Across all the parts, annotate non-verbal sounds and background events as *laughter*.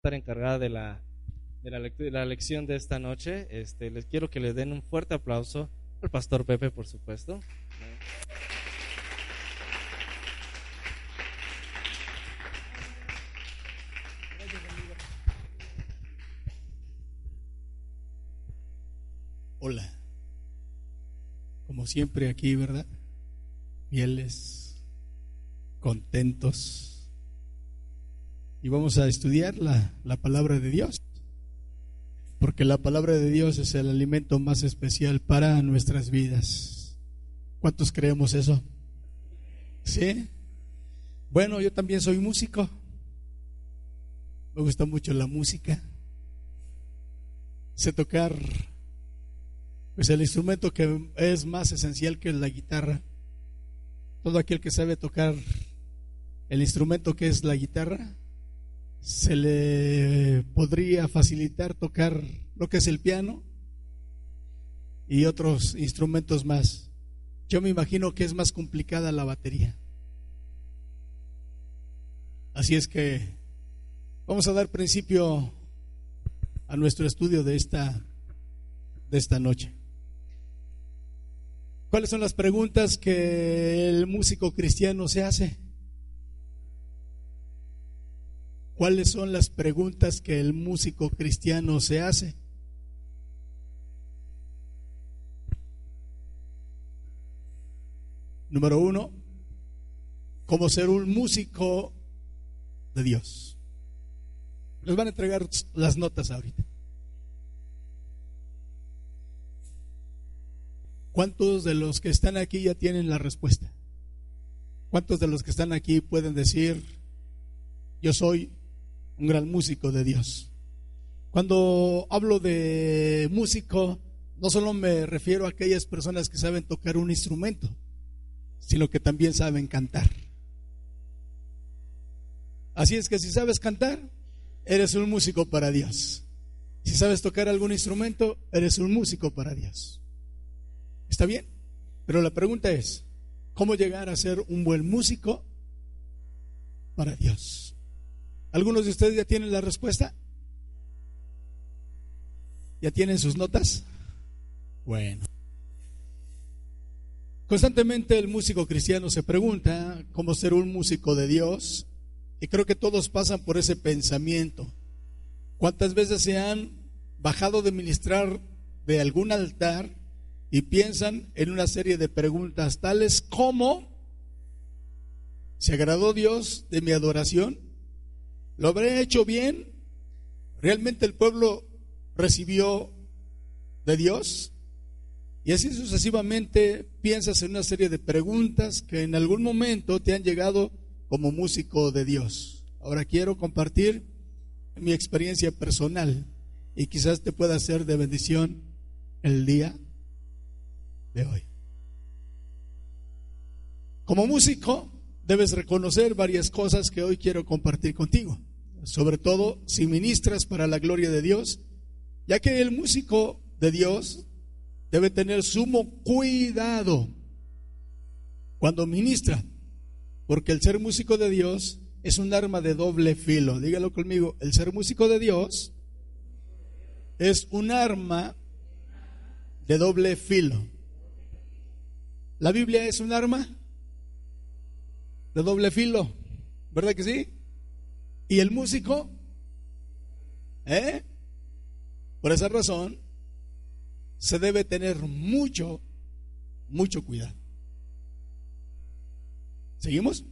Estar encargada de la de la, de la lección de esta noche. Este, les quiero que le den un fuerte aplauso al pastor Pepe, por supuesto. Hola. Como siempre aquí, ¿verdad? Fieles, contentos. Y vamos a estudiar la, la palabra de Dios porque la palabra de Dios es el alimento más especial para nuestras vidas. ¿Cuántos creemos eso? ¿Sí? Bueno, yo también soy músico. Me gusta mucho la música. Sé tocar, pues el instrumento que es más esencial que la guitarra. Todo aquel que sabe tocar el instrumento que es la guitarra, se le podría facilitar tocar lo que es el piano y otros instrumentos más. Yo me imagino que es más complicada la batería. Así es que vamos a dar principio a nuestro estudio de esta de esta noche. ¿Cuáles son las preguntas que el músico cristiano se hace? ¿Cuáles son las preguntas que el músico cristiano se hace? Número uno, ¿cómo ser un músico de Dios? Les van a entregar las notas ahorita. ¿Cuántos de los que están aquí ya tienen la respuesta? ¿Cuántos de los que están aquí pueden decir, yo soy un gran músico de Dios. Cuando hablo de músico, no solo me refiero a aquellas personas que saben tocar un instrumento, sino que también saben cantar. Así es que si sabes cantar, eres un músico para Dios. Si sabes tocar algún instrumento, eres un músico para Dios. ¿Está bien? Pero la pregunta es, ¿cómo llegar a ser un buen músico para Dios? ¿Algunos de ustedes ya tienen la respuesta? ¿Ya tienen sus notas? Bueno. Constantemente el músico cristiano se pregunta cómo ser un músico de Dios y creo que todos pasan por ese pensamiento. ¿Cuántas veces se han bajado de ministrar de algún altar y piensan en una serie de preguntas tales como, ¿se agradó Dios de mi adoración? ¿Lo habré hecho bien? ¿Realmente el pueblo recibió de Dios? Y así sucesivamente piensas en una serie de preguntas que en algún momento te han llegado como músico de Dios. Ahora quiero compartir mi experiencia personal y quizás te pueda ser de bendición el día de hoy. Como músico debes reconocer varias cosas que hoy quiero compartir contigo sobre todo si ministras para la gloria de Dios, ya que el músico de Dios debe tener sumo cuidado cuando ministra, porque el ser músico de Dios es un arma de doble filo. Dígalo conmigo, el ser músico de Dios es un arma de doble filo. La Biblia es un arma de doble filo, ¿verdad que sí? ¿Y el músico? ¿Eh? Por esa razón, se debe tener mucho, mucho cuidado. ¿Seguimos?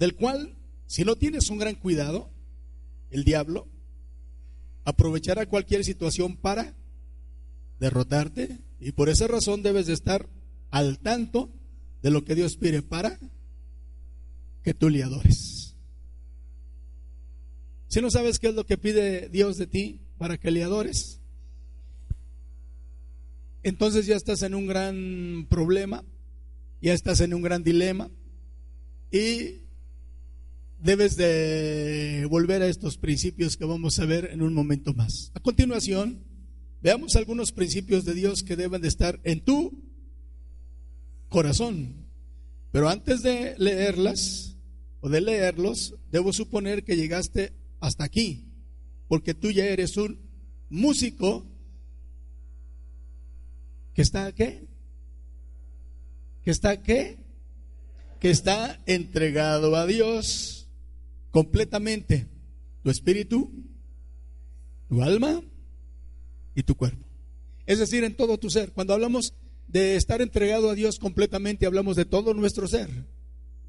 Del cual, si no tienes un gran cuidado, el diablo aprovechará cualquier situación para derrotarte y por esa razón debes de estar al tanto de lo que Dios pide para que tú le adores. Si no sabes qué es lo que pide Dios de ti para que le adores, entonces ya estás en un gran problema, ya estás en un gran dilema y debes de volver a estos principios que vamos a ver en un momento más. A continuación, veamos algunos principios de Dios que deben de estar en tu corazón. Pero antes de leerlas o de leerlos, debo suponer que llegaste hasta aquí, porque tú ya eres un músico que está qué? Que está qué? Que está entregado a Dios completamente. Tu espíritu, tu alma y tu cuerpo. Es decir, en todo tu ser. Cuando hablamos de estar entregado a Dios completamente, hablamos de todo nuestro ser.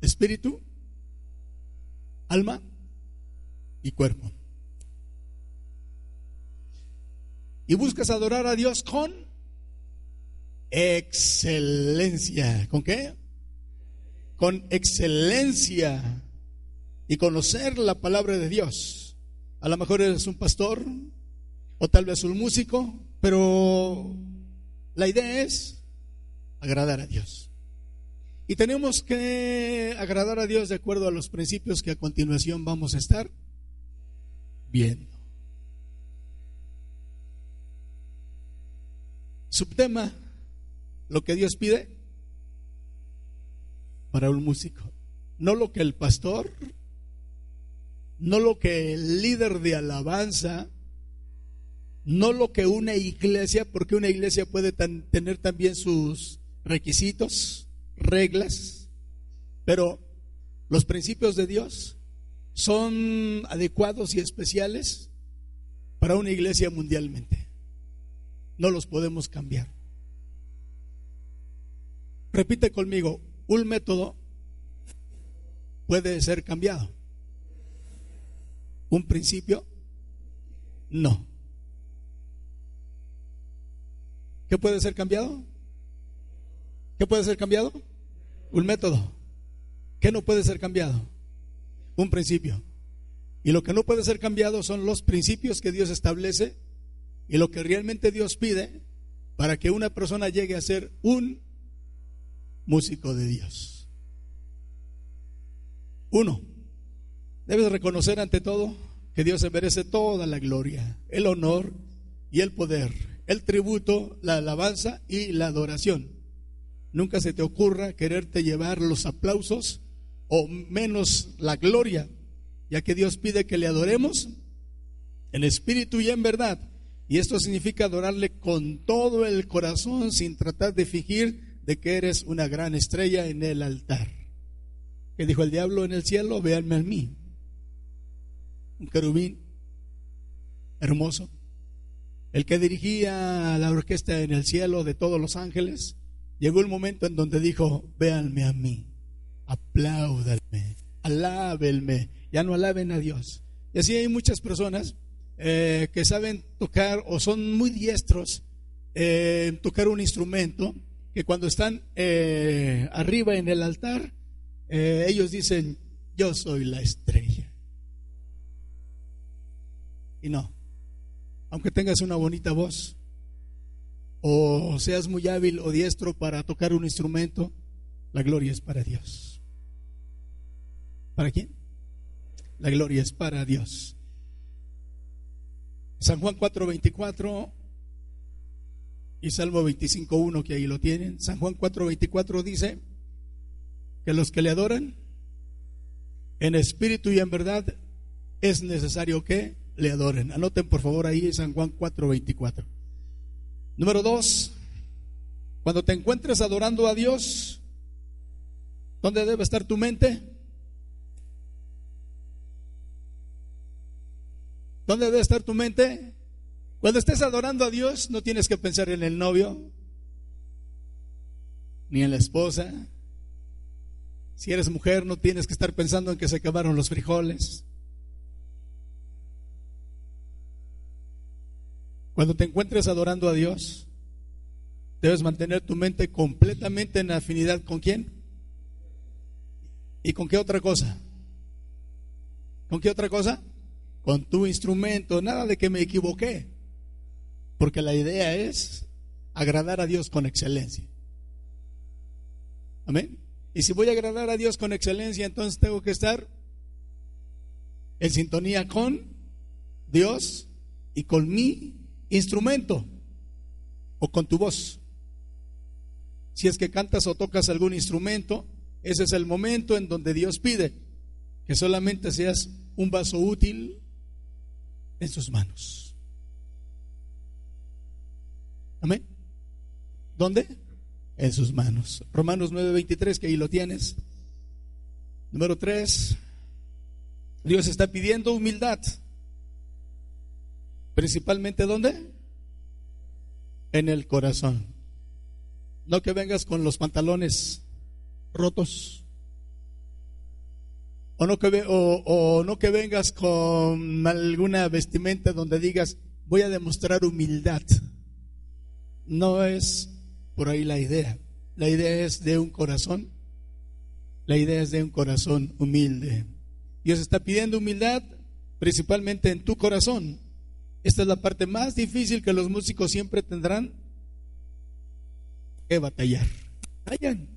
Espíritu, alma y cuerpo. Y buscas adorar a Dios con excelencia. ¿Con qué? Con excelencia. Y conocer la palabra de Dios. A lo mejor eres un pastor o tal vez un músico, pero la idea es agradar a Dios. Y tenemos que agradar a Dios de acuerdo a los principios que a continuación vamos a estar viendo. Subtema, lo que Dios pide para un músico. No lo que el pastor, no lo que el líder de alabanza, no lo que una iglesia, porque una iglesia puede tener también sus requisitos, reglas, pero los principios de Dios son adecuados y especiales para una iglesia mundialmente. No los podemos cambiar. Repite conmigo, un método puede ser cambiado. ¿Un principio? No. ¿Qué puede ser cambiado? ¿Qué puede ser cambiado? Un método. ¿Qué no puede ser cambiado? Un principio. Y lo que no puede ser cambiado son los principios que Dios establece y lo que realmente Dios pide para que una persona llegue a ser un músico de Dios. Uno, debes reconocer ante todo que Dios se merece toda la gloria, el honor y el poder, el tributo, la alabanza y la adoración. Nunca se te ocurra quererte llevar los aplausos o menos la gloria, ya que Dios pide que le adoremos en espíritu y en verdad. Y esto significa adorarle con todo el corazón sin tratar de fingir de que eres una gran estrella en el altar. Que dijo el diablo en el cielo, véanme a mí. Un querubín hermoso. El que dirigía la orquesta en el cielo de todos los ángeles, llegó el momento en donde dijo, véanme a mí, apláudanme, alábenme, ya no alaben a Dios. Y así hay muchas personas eh, que saben tocar o son muy diestros en tocar un instrumento, que cuando están eh, arriba en el altar, eh, ellos dicen, yo soy la estrella. Y no, aunque tengas una bonita voz, o seas muy hábil o diestro para tocar un instrumento, la gloria es para Dios. ¿Para quién? La gloria es para Dios. San Juan 4:24 y Salmo 25.1, que ahí lo tienen. San Juan 4.24 dice que los que le adoran en espíritu y en verdad es necesario que le adoren. Anoten por favor ahí San Juan 4.24. Número 2. Cuando te encuentres adorando a Dios, ¿dónde debe estar tu mente? ¿Dónde debe estar tu mente? Cuando estés adorando a Dios, no tienes que pensar en el novio, ni en la esposa. Si eres mujer, no tienes que estar pensando en que se acabaron los frijoles. Cuando te encuentres adorando a Dios, debes mantener tu mente completamente en afinidad con quién? ¿Y con qué otra cosa? ¿Con qué otra cosa? Con tu instrumento, nada de que me equivoqué. Porque la idea es agradar a Dios con excelencia. Amén. Y si voy a agradar a Dios con excelencia, entonces tengo que estar en sintonía con Dios y con mi instrumento o con tu voz. Si es que cantas o tocas algún instrumento, ese es el momento en donde Dios pide que solamente seas un vaso útil en sus manos. Amén. ¿Dónde? En sus manos. Romanos 9:23, que ahí lo tienes. Número 3. Dios está pidiendo humildad. Principalmente ¿dónde? En el corazón. No que vengas con los pantalones rotos. O no, que, o, no que vengas con alguna vestimenta donde digas, voy a demostrar humildad. No es por ahí la idea. La idea es de un corazón. La idea es de un corazón humilde. Dios está pidiendo humildad principalmente en tu corazón. Esta es la parte más difícil que los músicos siempre tendrán que batallar. Batallan,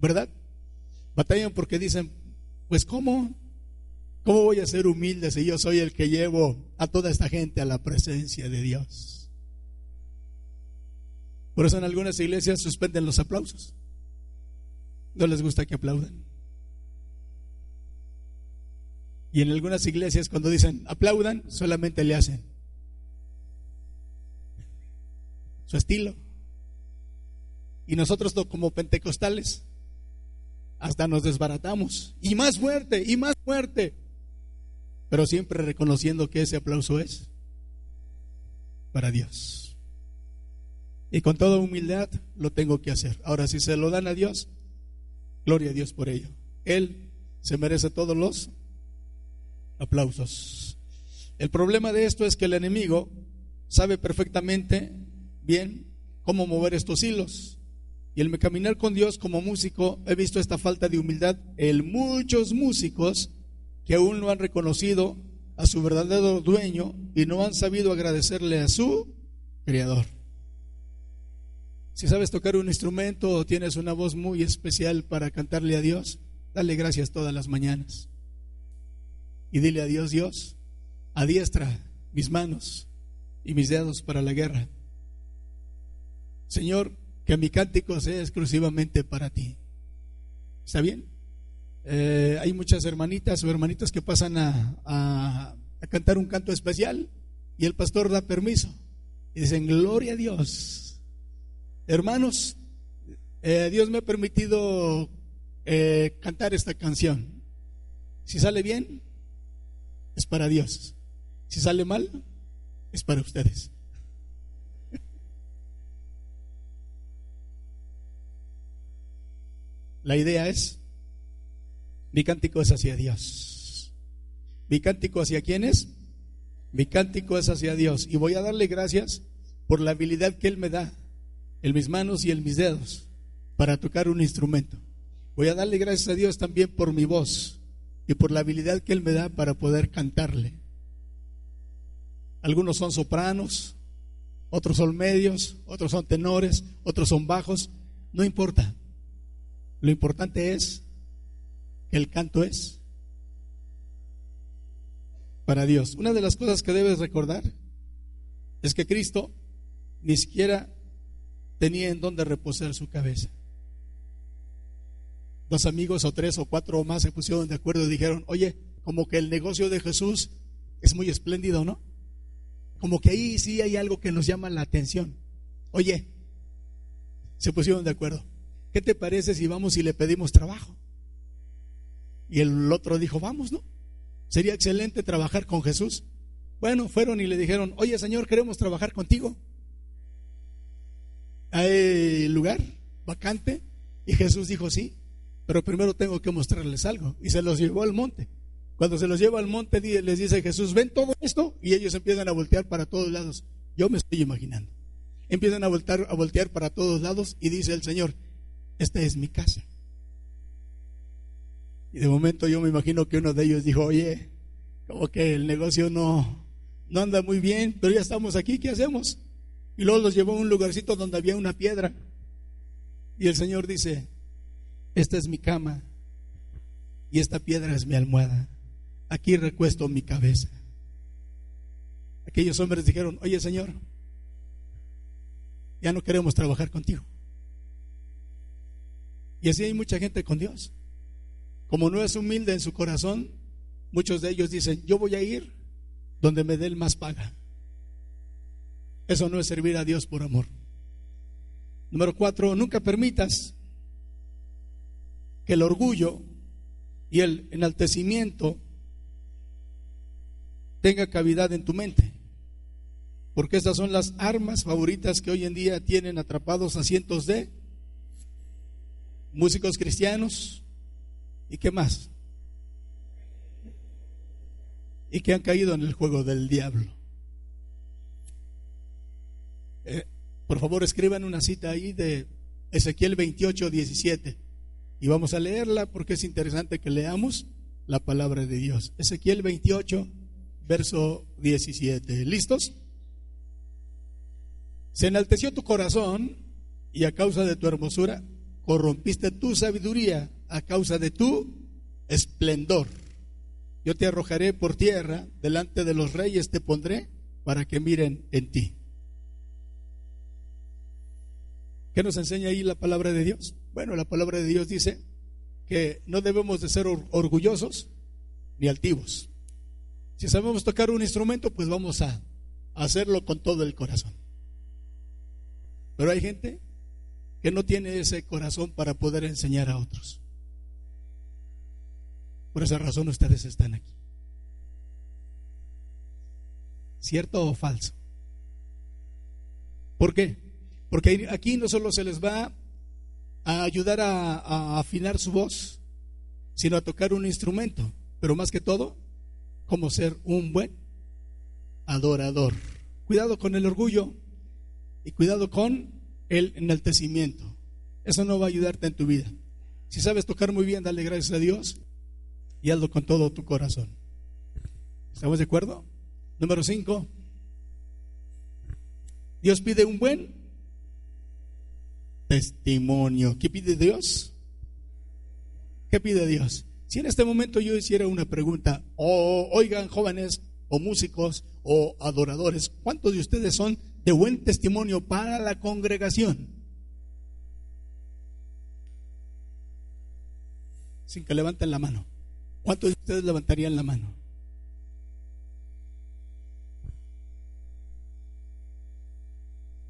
¿verdad? Batallan porque dicen, pues ¿cómo? ¿Cómo voy a ser humilde si yo soy el que llevo a toda esta gente a la presencia de Dios? Por eso en algunas iglesias suspenden los aplausos. No les gusta que aplaudan. Y en algunas iglesias cuando dicen aplaudan, solamente le hacen su estilo. Y nosotros como pentecostales hasta nos desbaratamos. Y más fuerte, y más fuerte. Pero siempre reconociendo que ese aplauso es para Dios. Y con toda humildad lo tengo que hacer. Ahora, si se lo dan a Dios, gloria a Dios por ello. Él se merece todos los aplausos. El problema de esto es que el enemigo sabe perfectamente bien cómo mover estos hilos. Y el caminar con Dios como músico, he visto esta falta de humildad en muchos músicos que aún no han reconocido a su verdadero dueño y no han sabido agradecerle a su creador. Si sabes tocar un instrumento o tienes una voz muy especial para cantarle a Dios, dale gracias todas las mañanas. Y dile a Dios, Dios, adiestra mis manos y mis dedos para la guerra. Señor, que mi cántico sea exclusivamente para ti. ¿Está bien? Eh, hay muchas hermanitas o hermanitos que pasan a, cantar un canto especial y el pastor da permiso. Y dicen, gloria a Dios. Hermanos, eh, Dios me ha permitido eh, cantar esta canción. Si sale bien, es para Dios. Si sale mal, es para ustedes. La idea es, mi cántico es hacia Dios. ¿Mi cántico hacia quién es? Mi cántico es hacia Dios. Y voy a darle gracias por la habilidad que Él me da en mis manos y en mis dedos para tocar un instrumento. Voy a darle gracias a Dios también por mi voz y por la habilidad que Él me da para poder cantarle. Algunos son sopranos, otros son medios, otros son tenores, otros son bajos, no importa. Lo importante es que el canto es para Dios. Una de las cosas que debes recordar es que Cristo ni siquiera tenía en dónde reposar su cabeza. Dos amigos o tres o cuatro o más se pusieron de acuerdo y dijeron, oye, como que el negocio de Jesús es muy espléndido, ¿no? Como que ahí sí hay algo que nos llama la atención. Oye, se pusieron de acuerdo. ¿qué te parece si vamos y le pedimos trabajo? Y el otro dijo, vamos, ¿no? Sería excelente trabajar con Jesús. Bueno, fueron y le dijeron, oye Señor, queremos trabajar contigo. ¿Hay lugar vacante? Y Jesús dijo, sí, pero primero tengo que mostrarles algo. Y se los llevó al monte. Cuando se los lleva al monte, les dice Jesús, ven todo esto, y ellos empiezan a voltear para todos lados. Yo me estoy imaginando. Empiezan a voltear, a voltear para todos lados y dice el Señor, esta es mi casa. Y de momento yo me imagino que uno de ellos dijo, oye, como que el negocio no, no anda muy bien, pero ya estamos aquí, ¿qué hacemos? Y luego los llevó a un lugarcito donde había una piedra. Y el Señor dice, esta es mi cama y esta piedra es mi almohada. Aquí recuesto mi cabeza. Aquellos hombres dijeron, oye Señor, ya no queremos trabajar contigo. Y así hay mucha gente con Dios. Como no es humilde en su corazón, muchos de ellos dicen, yo voy a ir donde me dé el más paga. Eso no es servir a Dios por amor. Número cuatro, nunca permitas que el orgullo y el enaltecimiento tenga cavidad en tu mente. Porque estas son las armas favoritas que hoy en día tienen atrapados a cientos de músicos cristianos y qué más. Y que han caído en el juego del diablo. Eh, por favor, escriban una cita ahí de Ezequiel 28, 17. Y vamos a leerla porque es interesante que leamos la palabra de Dios. Ezequiel 28, verso 17. ¿Listos? Se enalteció tu corazón y a causa de tu hermosura corrompiste tu sabiduría a causa de tu esplendor. Yo te arrojaré por tierra, delante de los reyes te pondré para que miren en ti. ¿Qué nos enseña ahí la palabra de Dios? Bueno, la palabra de Dios dice que no debemos de ser orgullosos ni altivos. Si sabemos tocar un instrumento, pues vamos a hacerlo con todo el corazón. Pero hay gente que no tiene ese corazón para poder enseñar a otros. Por esa razón ustedes están aquí. ¿Cierto o falso? ¿Por qué? Porque aquí no solo se les va a ayudar a, a afinar su voz, sino a tocar un instrumento, pero más que todo, como ser un buen adorador. Cuidado con el orgullo y cuidado con el enaltecimiento. Eso no va a ayudarte en tu vida. Si sabes tocar muy bien, dale gracias a Dios y hazlo con todo tu corazón. ¿Estamos de acuerdo? Número 5. Dios pide un buen testimonio. ¿Qué pide Dios? ¿Qué pide Dios? Si en este momento yo hiciera una pregunta, o oigan jóvenes, o músicos, o adoradores, ¿cuántos de ustedes son de buen testimonio para la congregación. Sin que levanten la mano. ¿Cuántos de ustedes levantarían la mano?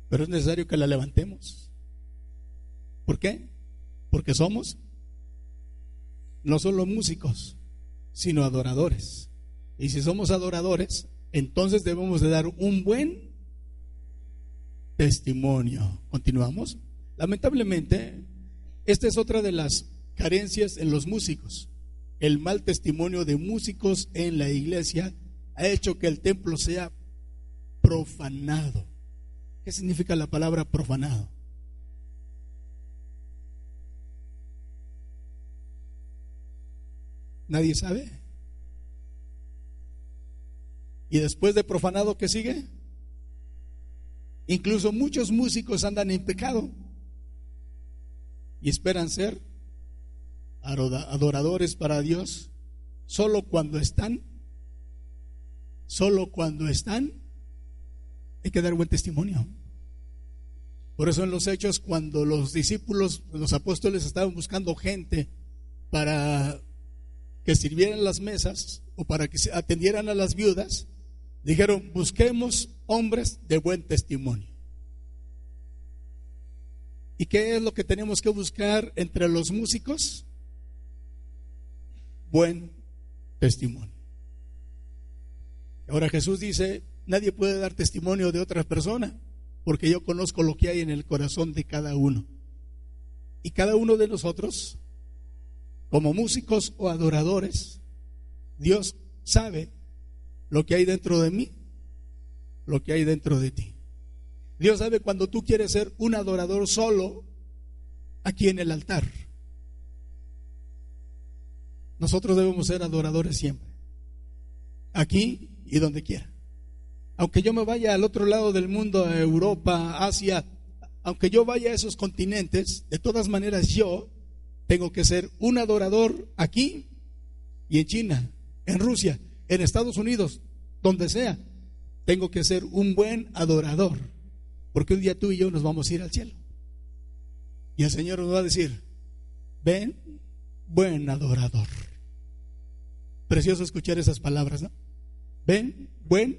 Pero es necesario que la levantemos. ¿Por qué? Porque somos no solo músicos, sino adoradores. Y si somos adoradores, entonces debemos de dar un buen testimonio. Continuamos. Lamentablemente, esta es otra de las carencias en los músicos. El mal testimonio de músicos en la iglesia ha hecho que el templo sea profanado. ¿Qué significa la palabra profanado? ¿Nadie sabe? ¿Y después de profanado qué sigue? Incluso muchos músicos andan en pecado y esperan ser adoradores para Dios solo cuando están, solo cuando están, hay que dar buen testimonio. Por eso en los hechos, cuando los discípulos, los apóstoles estaban buscando gente para que sirvieran las mesas o para que atendieran a las viudas, dijeron, busquemos hombres de buen testimonio. ¿Y qué es lo que tenemos que buscar entre los músicos? Buen testimonio. Ahora Jesús dice, nadie puede dar testimonio de otra persona, porque yo conozco lo que hay en el corazón de cada uno. Y cada uno de nosotros, como músicos o adoradores, Dios sabe lo que hay dentro de mí lo que hay dentro de ti. Dios sabe cuando tú quieres ser un adorador solo aquí en el altar. nosotros debemos ser adoradores siempre, aquí y donde quiera. Aunque yo me vaya al otro lado del mundo, a Europa, Asia, aunque yo vaya a esos continentes, de todas maneras yo tengo que ser un adorador aquí y en China, en Rusia, en Estados Unidos, donde sea. Tengo que ser un buen adorador, porque un día tú y yo nos vamos a ir al cielo. Y el Señor nos va a decir, ven, buen adorador. Precioso escuchar esas palabras, ¿no? Ven, buen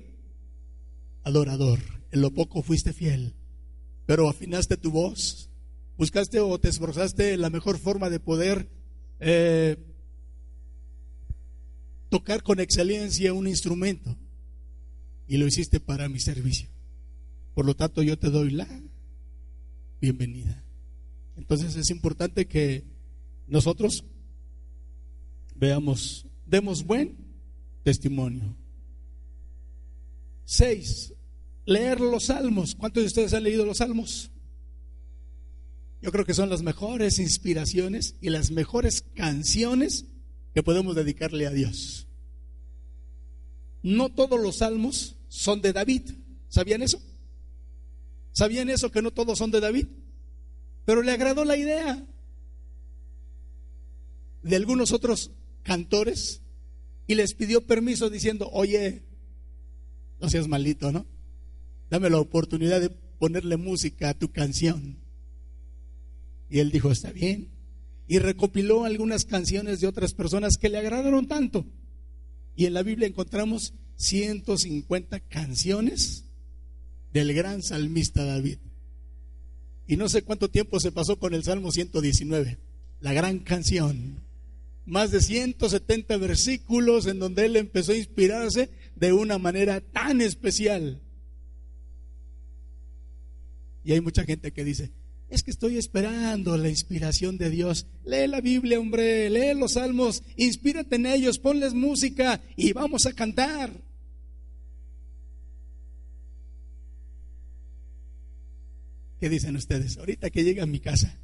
adorador. En lo poco fuiste fiel, pero afinaste tu voz, buscaste o te esforzaste la mejor forma de poder eh, tocar con excelencia un instrumento y lo hiciste para mi servicio. Por lo tanto, yo te doy la bienvenida. Entonces es importante que nosotros veamos, demos buen testimonio. Seis, leer los salmos. ¿Cuántos de ustedes han leído los salmos? Yo creo que son las mejores inspiraciones y las mejores canciones que podemos dedicarle a Dios. No todos los salmos son de David. ¿Sabían eso? ¿Sabían eso que no todos son de David? Pero le agradó la idea de algunos otros cantores y les pidió permiso diciendo, oye, no seas malito, ¿no? Dame la oportunidad de ponerle música a tu canción. Y él dijo, está bien. Y recopiló algunas canciones de otras personas que le agradaron tanto. Y en la Biblia encontramos 150 canciones del gran salmista David. Y no sé cuánto tiempo se pasó con el Salmo 119, la gran canción. Más de 170 versículos en donde él empezó a inspirarse de una manera tan especial. Y hay mucha gente que dice, es que estoy esperando la inspiración de Dios. Lee la Biblia, hombre, lee los salmos, inspírate en ellos, ponles música y vamos a cantar. ¿Qué dicen ustedes? Ahorita que llega a mi casa.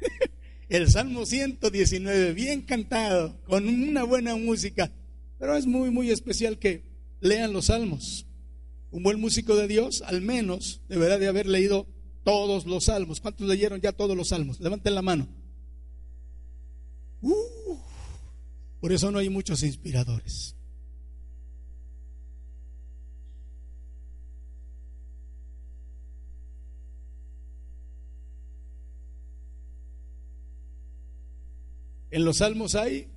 *laughs* El Salmo 119, bien cantado, con una buena música. Pero es muy, muy especial que lean los salmos. Un buen músico de Dios, al menos, deberá de haber leído todos los salmos. ¿Cuántos leyeron ya todos los salmos? Levanten la mano. Uh, por eso no hay muchos inspiradores. En los salmos hay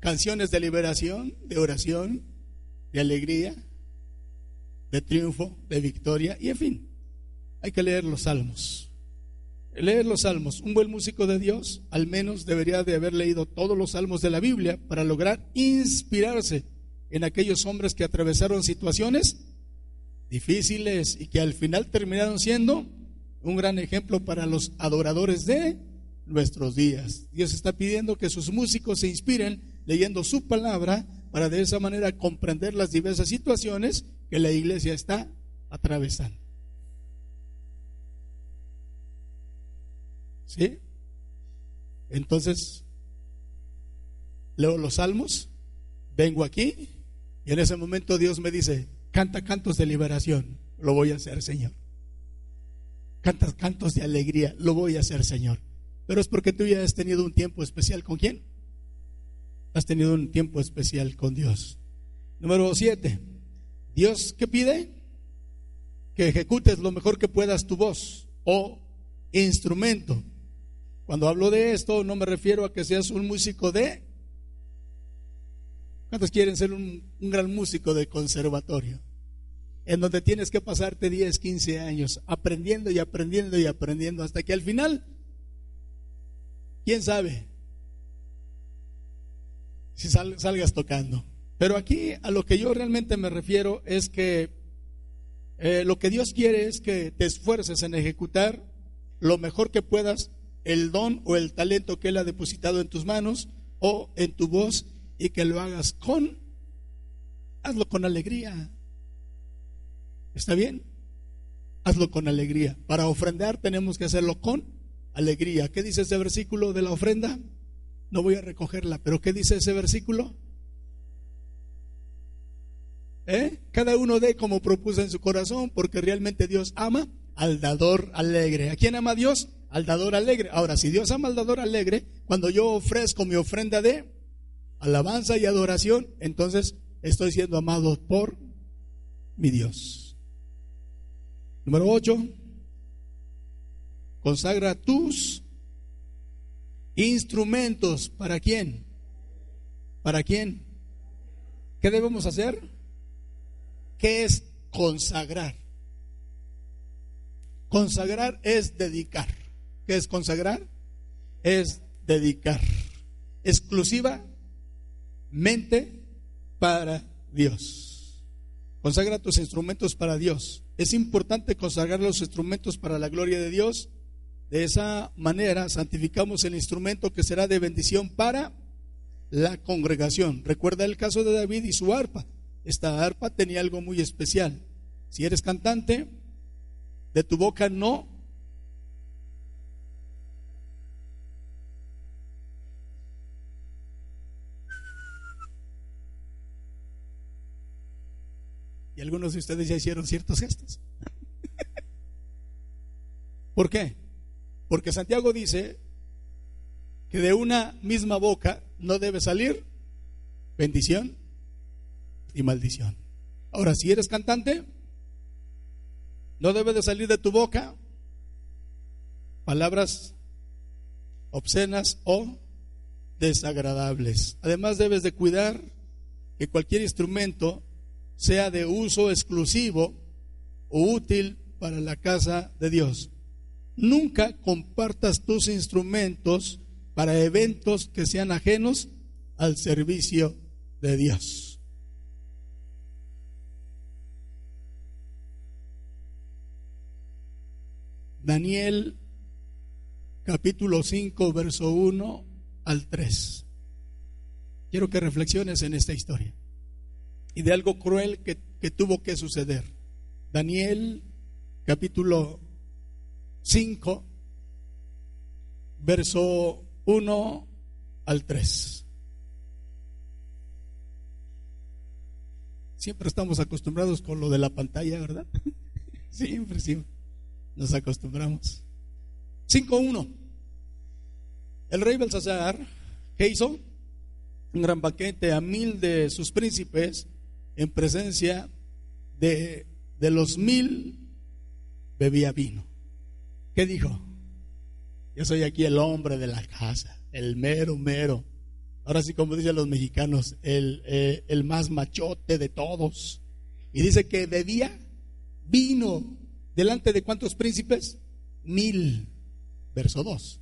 canciones de liberación, de oración, de alegría, de triunfo, de victoria, y en fin, hay que leer los salmos. Leer los salmos. Un buen músico de Dios al menos debería de haber leído todos los salmos de la Biblia para lograr inspirarse en aquellos hombres que atravesaron situaciones difíciles y que al final terminaron siendo un gran ejemplo para los adoradores de nuestros días. Dios está pidiendo que sus músicos se inspiren leyendo su palabra para de esa manera comprender las diversas situaciones que la iglesia está atravesando. ¿Sí? Entonces, leo los salmos, vengo aquí y en ese momento Dios me dice, canta cantos de liberación, lo voy a hacer, Señor. Canta cantos de alegría, lo voy a hacer, Señor. Pero es porque tú ya has tenido un tiempo especial con quién? Has tenido un tiempo especial con Dios. Número siete. Dios, ¿qué pide? Que ejecutes lo mejor que puedas tu voz o instrumento. Cuando hablo de esto, no me refiero a que seas un músico de... ¿Cuántos quieren ser un, un gran músico de conservatorio? En donde tienes que pasarte 10, 15 años aprendiendo y aprendiendo y aprendiendo hasta que al final ¿Quién sabe? Si salgas tocando. Pero aquí a lo que yo realmente me refiero es que eh, lo que Dios quiere es que te esfuerces en ejecutar lo mejor que puedas el don o el talento que Él ha depositado en tus manos o en tu voz y que lo hagas con, hazlo con alegría. ¿Está bien? Hazlo con alegría. Para ofrendar tenemos que hacerlo con alegría. ¿Qué dice este versículo de la ofrenda? no voy a recogerla, pero ¿qué dice ese versículo? ¿Eh? Cada uno dé como propuso en su corazón, porque realmente Dios ama al dador alegre. ¿A quién ama Dios? Al dador alegre. Ahora, si Dios ama al dador alegre, cuando yo ofrezco mi ofrenda de alabanza y adoración, entonces estoy siendo amado por mi Dios. Número 8. Consagra tus instrumentos. ¿Para quién? ¿Para quién? ¿Qué debemos hacer? ¿Qué es consagrar? Consagrar es dedicar. ¿Qué es consagrar? Es dedicar. Exclusivamente para Dios. Consagra tus instrumentos para Dios. Es importante consagrar los instrumentos para la gloria de Dios. De esa manera santificamos el instrumento que será de bendición para la congregación. Recuerda el caso de David y su arpa. Esta arpa tenía algo muy especial. Si eres cantante, de tu boca no Y algunos de ustedes ya hicieron ciertos gestos. *laughs* ¿Por qué? Porque Santiago dice que de una misma boca no debe salir bendición y maldición. Ahora, si eres cantante, no debe de salir de tu boca palabras obscenas o desagradables. Además, debes de cuidar que cualquier instrumento sea de uso exclusivo o útil para la casa de Dios. Nunca compartas tus instrumentos para eventos que sean ajenos al servicio de Dios. Daniel capítulo 5, verso 1 al 3. Quiero que reflexiones en esta historia y de algo cruel que, tuvo que suceder. Daniel capítulo 5, verso 1 al 3. Siempre estamos acostumbrados con lo de la pantalla, ¿verdad? *laughs* siempre, siempre nos acostumbramos. 5.1. El rey Belsasar, ¿qué hizo? Un gran banquete a mil de sus príncipes en presencia de, de los mil bebía vino. ¿Qué dijo? Yo soy aquí el hombre de la casa, el mero, mero. Ahora sí, como dicen los mexicanos, el, eh, el más machote de todos. Y dice que bebía vino delante de cuántos príncipes? Mil. Verso 2.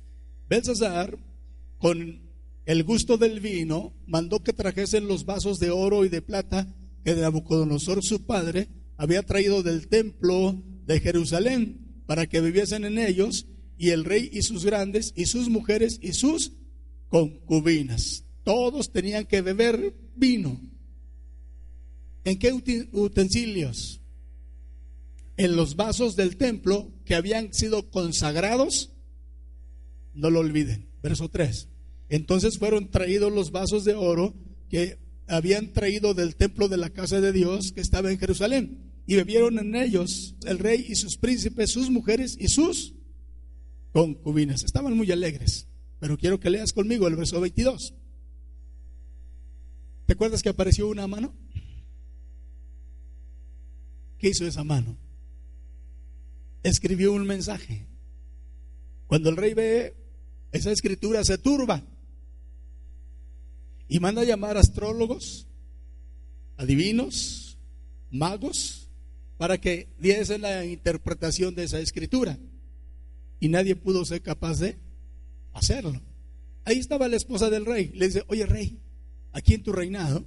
Belsasar, con el gusto del vino, mandó que trajesen los vasos de oro y de plata que Nabucodonosor su padre había traído del templo de Jerusalén para que viviesen en ellos y el rey y sus grandes y sus mujeres y sus concubinas. Todos tenían que beber vino. ¿En qué utensilios? En los vasos del templo que habían sido consagrados. No lo olviden. Verso 3. Entonces fueron traídos los vasos de oro que habían traído del templo de la casa de Dios que estaba en Jerusalén. Y bebieron en ellos el rey y sus príncipes, sus mujeres y sus concubinas. Estaban muy alegres. Pero quiero que leas conmigo el verso 22. ¿Te acuerdas que apareció una mano? ¿Qué hizo esa mano? Escribió un mensaje. Cuando el rey ve esa escritura se turba y manda a llamar astrólogos, adivinos, magos, para que diesen la interpretación de esa escritura. Y nadie pudo ser capaz de hacerlo. Ahí estaba la esposa del rey. Le dice, oye rey, aquí en tu reinado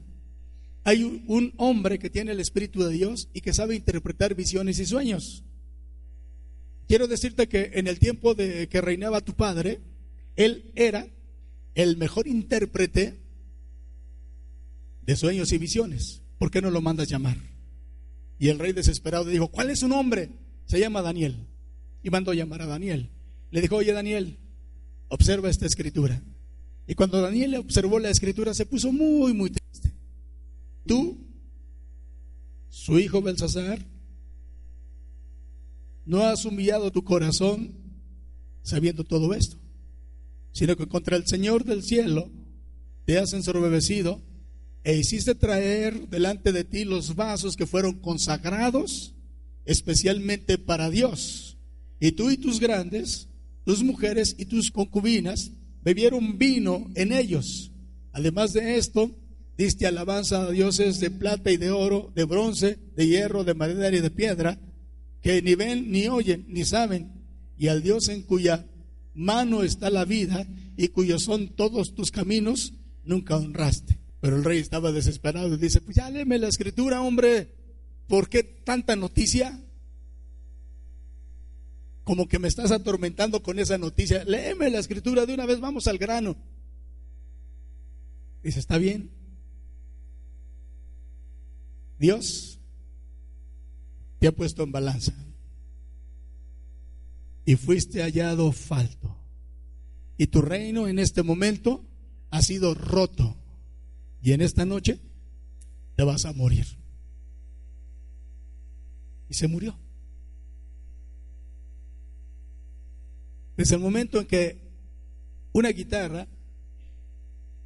hay un hombre que tiene el Espíritu de Dios y que sabe interpretar visiones y sueños. Quiero decirte que en el tiempo de que reinaba tu padre, él era el mejor intérprete de sueños y visiones. ¿Por qué no lo mandas llamar? Y el rey desesperado dijo, ¿cuál es su nombre? Se llama Daniel. Y mandó llamar a Daniel. Le dijo, oye Daniel, observa esta escritura. Y cuando Daniel observó la escritura se puso muy, muy triste. Tú, su hijo Belsasar, no has humillado tu corazón sabiendo todo esto, sino que contra el Señor del cielo te has ensorbebecido e hiciste traer delante de ti los vasos que fueron consagrados especialmente para Dios. Y tú y tus grandes, tus mujeres y tus concubinas bebieron vino en ellos. Además de esto, diste alabanza a dioses de plata y de oro, de bronce, de hierro, de madera y de piedra, que ni ven, ni oyen, ni saben, y al Dios en cuya mano está la vida y cuyos son todos tus caminos, nunca honraste. Pero el rey estaba desesperado y dice, pues ya léeme la escritura, hombre, ¿por qué tanta noticia? como que me estás atormentando con esa noticia. Léeme la escritura de una vez, vamos al grano. Dice, está bien. Dios te ha puesto en balanza. Y fuiste hallado falto. Y tu reino en este momento ha sido roto. Y en esta noche te vas a morir. Y se murió. Desde el momento en que una guitarra,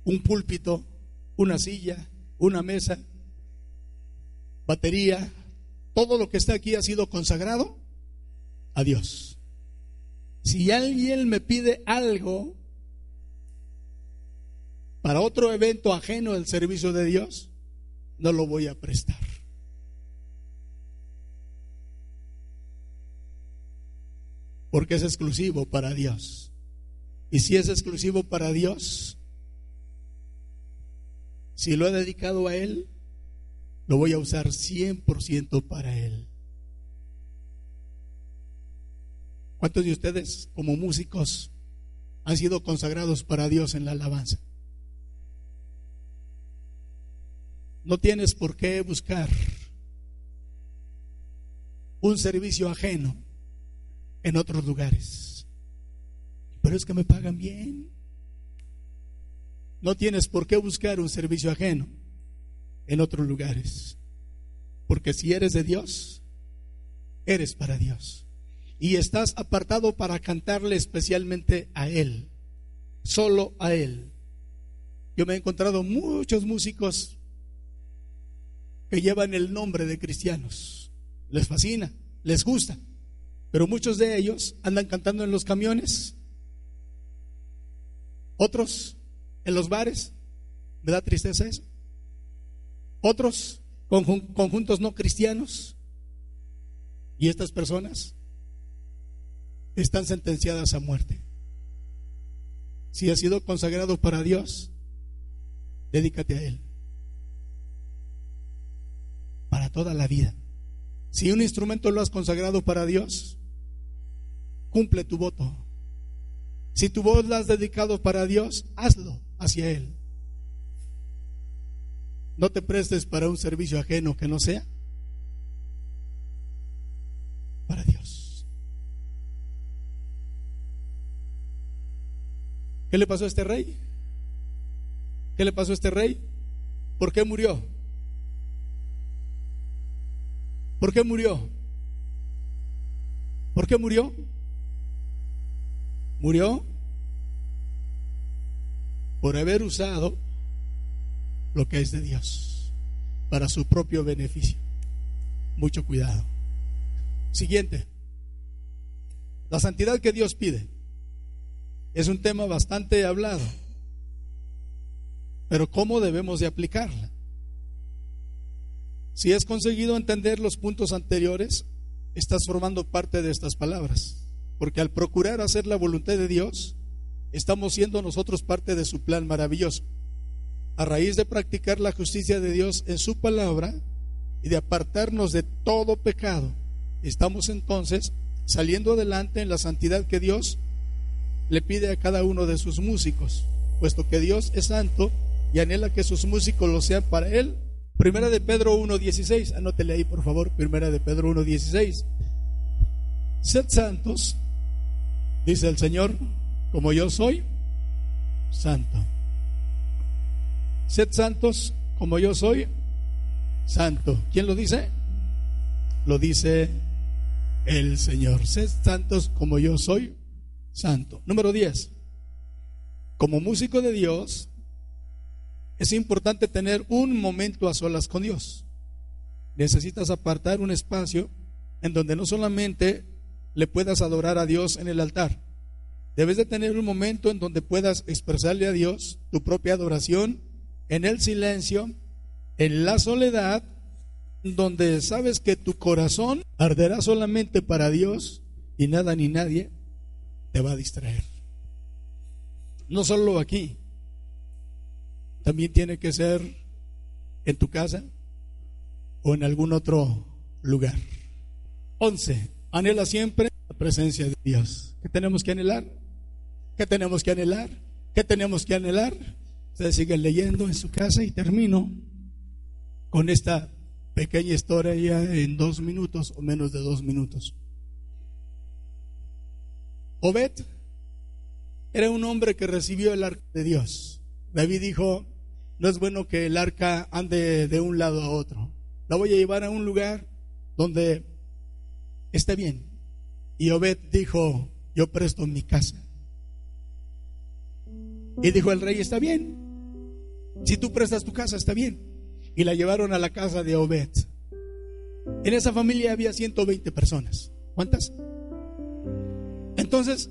un púlpito, una silla, una mesa, batería, todo lo que está aquí ha sido consagrado a Dios. Si alguien me pide algo para otro evento ajeno al servicio de Dios, no lo voy a prestar. porque es exclusivo para Dios. Y si es exclusivo para Dios, si lo he dedicado a Él, lo voy a usar 100% para Él. ¿Cuántos de ustedes como músicos han sido consagrados para Dios en la alabanza? No tienes por qué buscar un servicio ajeno en otros lugares. Pero es que me pagan bien. No tienes por qué buscar un servicio ajeno en otros lugares. Porque si eres de Dios, eres para Dios. Y estás apartado para cantarle especialmente a Él. Solo a Él. Yo me he encontrado muchos músicos que llevan el nombre de cristianos. Les fascina, les gusta. Pero muchos de ellos andan cantando en los camiones, otros en los bares, me da tristeza eso. Otros conjuntos no cristianos. Y estas personas están sentenciadas a muerte. Si has sido consagrado para Dios, dedícate a Él. Para toda la vida. Si un instrumento lo has consagrado para Dios, cumple tu voto. Si tu voz la has dedicado para Dios, hazlo hacia Él. No te prestes para un servicio ajeno que no sea para Dios. ¿Qué le pasó a este rey? ¿Qué le pasó a este rey? ¿Por qué murió? ¿Por qué murió? ¿Por qué murió? murió por haber usado lo que es de Dios para su propio beneficio. Mucho cuidado. Siguiente. La santidad que Dios pide es un tema bastante hablado. Pero ¿cómo debemos de aplicarla? Si has conseguido entender los puntos anteriores, estás formando parte de estas palabras. Porque al procurar hacer la voluntad de Dios, estamos siendo nosotros parte de su plan maravilloso. A raíz de practicar la justicia de Dios en su palabra y de apartarnos de todo pecado, estamos entonces saliendo adelante en la santidad que Dios le pide a cada uno de sus músicos, puesto que Dios es santo y anhela que sus músicos lo sean para Él. Primera de Pedro 1.16, anótele ahí por favor, Primera de Pedro 1.16. Sed santos dice el Señor, como yo soy santo. Sed santos como yo soy santo. ¿Quién lo dice? Lo dice el Señor. Sed santos como yo soy santo. Número 10. Como músico de Dios, es importante tener un momento a solas con Dios. Necesitas apartar un espacio en donde no solamente le puedas adorar a Dios en el altar, debes de tener un momento en donde puedas expresarle a Dios tu propia adoración en el silencio, en la soledad, donde sabes que tu corazón arderá solamente para Dios y nada ni nadie te va a distraer. No solo aquí, también tiene que ser en tu casa o en algún otro lugar. 11. Anhela siempre la presencia de Dios. ¿Qué tenemos que anhelar? ¿Qué tenemos que anhelar? ¿Qué tenemos que anhelar? Ustedes siguen leyendo en su casa y termino con esta pequeña historia ya en dos minutos o menos de dos minutos. Obed era un hombre que recibió el arca de Dios. David dijo, no es bueno que el arca ande de un lado a otro. La voy a llevar a un lugar donde esté bien. Y Obed dijo, yo presto mi casa. Y dijo el rey, está bien. Si tú prestas tu casa, está bien. Y la llevaron a la casa de Obed. En esa familia había 120 personas. ¿Cuántas? Entonces,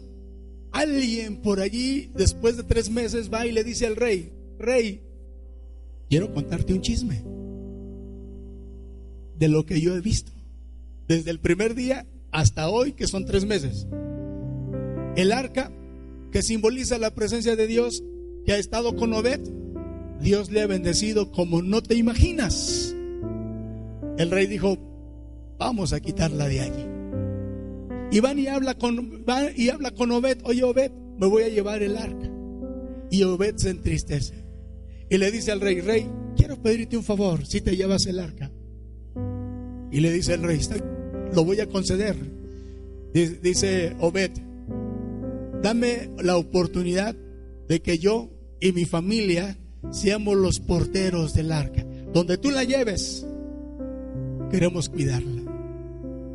alguien por allí, después de tres meses, va y le dice al rey, rey, quiero contarte un chisme de lo que yo he visto. Desde el primer día hasta hoy, que son tres meses. El arca, que simboliza la presencia de Dios, que ha estado con Obed, Dios le ha bendecido como no te imaginas. El rey dijo, vamos a quitarla de allí. Y van y habla con, y habla con Obed, oye Obed, me voy a llevar el arca. Y Obed se entristece. Y le dice al rey, rey, quiero pedirte un favor, si te llevas el arca. Y le dice el rey, lo voy a conceder. Dice Obed, dame la oportunidad de que yo y mi familia seamos los porteros del arca. Donde tú la lleves, queremos cuidarla.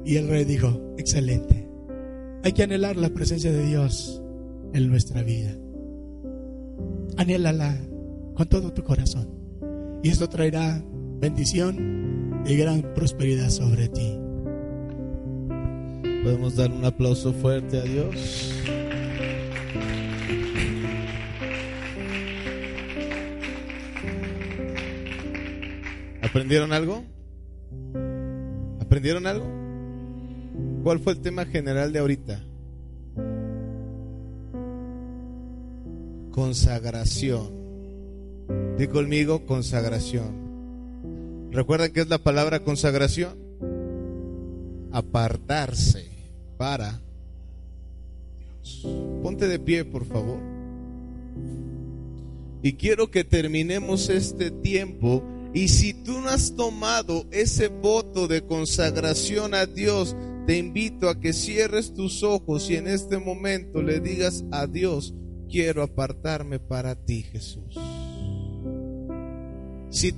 Y el rey dijo, excelente. Hay que anhelar la presencia de Dios en nuestra vida. Anhélala con todo tu corazón. Y esto traerá bendición y gran prosperidad sobre ti. Podemos dar un aplauso fuerte a Dios. ¿Aprendieron algo? ¿Aprendieron algo? ¿Cuál fue el tema general de ahorita? Consagración. Di conmigo consagración. ¿Recuerdan qué es la palabra consagración? Apartarse para Dios. Ponte de pie, por favor. Y quiero que terminemos este tiempo y si tú no has tomado ese voto de consagración a Dios, te invito a que cierres tus ojos y en este momento le digas a Dios, quiero apartarme para ti, Jesús. Si,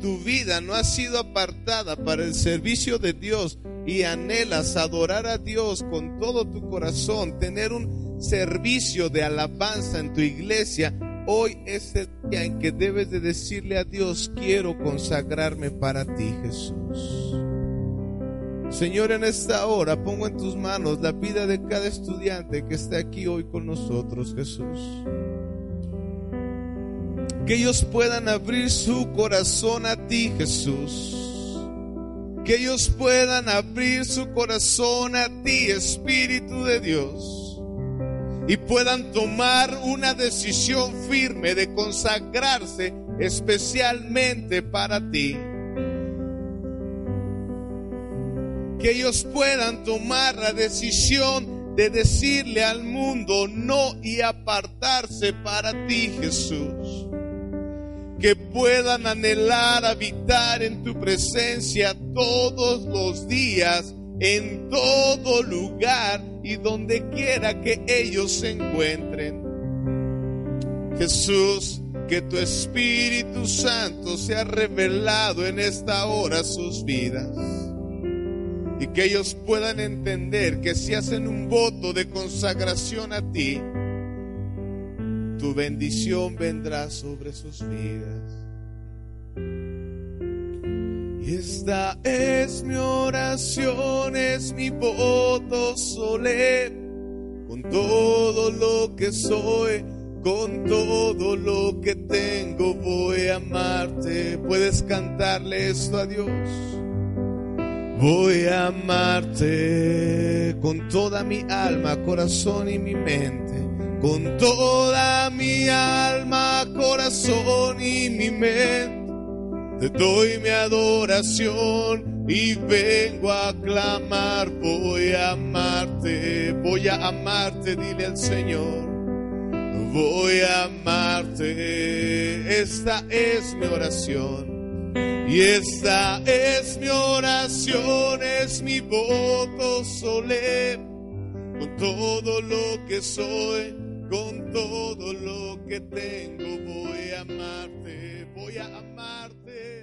tu vida no ha sido apartada para el servicio de Dios y anhelas adorar a Dios con todo tu corazón, tener un servicio de alabanza en tu iglesia, Hoy es el día en que debes de decirle a Dios, quiero consagrarme para ti, Jesús. Señor, en esta hora pongo en tus manos la vida de cada estudiante que está aquí hoy con nosotros, Jesús. Que ellos puedan abrir su corazón a ti, Jesús. Que ellos puedan abrir su corazón a ti, Espíritu de Dios y puedan tomar una decisión firme de consagrarse especialmente para ti. Que ellos puedan tomar la decisión de decirle al mundo no y apartarse para ti, Jesús. Que puedan anhelar habitar en tu presencia todos los días en todo lugar y donde quiera que ellos se encuentren. Jesús, que tu Espíritu Santo sea revelado en esta hora sus vidas. Y que ellos puedan entender que si hacen un voto de consagración a ti, tu bendición vendrá sobre sus vidas. Y esta es mi oración, es mi voto solemne, con todo lo que soy, con todo lo que tengo, voy a amarte. Puedes cantarle esto a Dios. Voy a amarte con toda mi alma, corazón y mi mente. Con toda mi alma, corazón y mi mente. Te doy mi adoración y vengo a clamar. Voy a amarte, voy a amarte, dile al Señor. Voy a amarte. Esta es mi oración. Y esta es mi oración, es mi voto solemne. Con todo lo que soy, con todo lo que tengo, voy a amarte, voy a amarte.